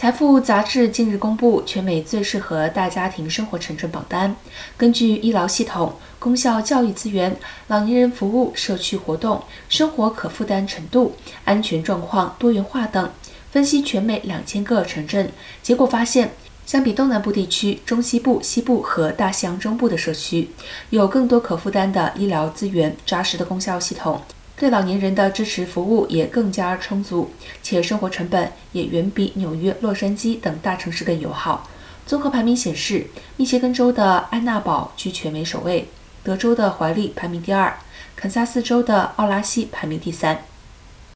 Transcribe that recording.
财富杂志近日公布全美最适合大家庭生活城镇榜单。根据医疗系统、公校教育资源、老年人服务、社区活动、生活可负担程度、安全状况、多元化等，分析全美两千个城镇，结果发现，相比东南部地区、中西部、西部和大西洋中部的社区，有更多可负担的医疗资源、扎实的公校系统。对老年人的支持服务也更加充足，且生活成本也远比纽约、洛杉矶等大城市更友好。综合排名显示，密歇根州的安娜堡居全美首位，德州的怀利排名第二，肯萨斯州的奥拉西排名第三。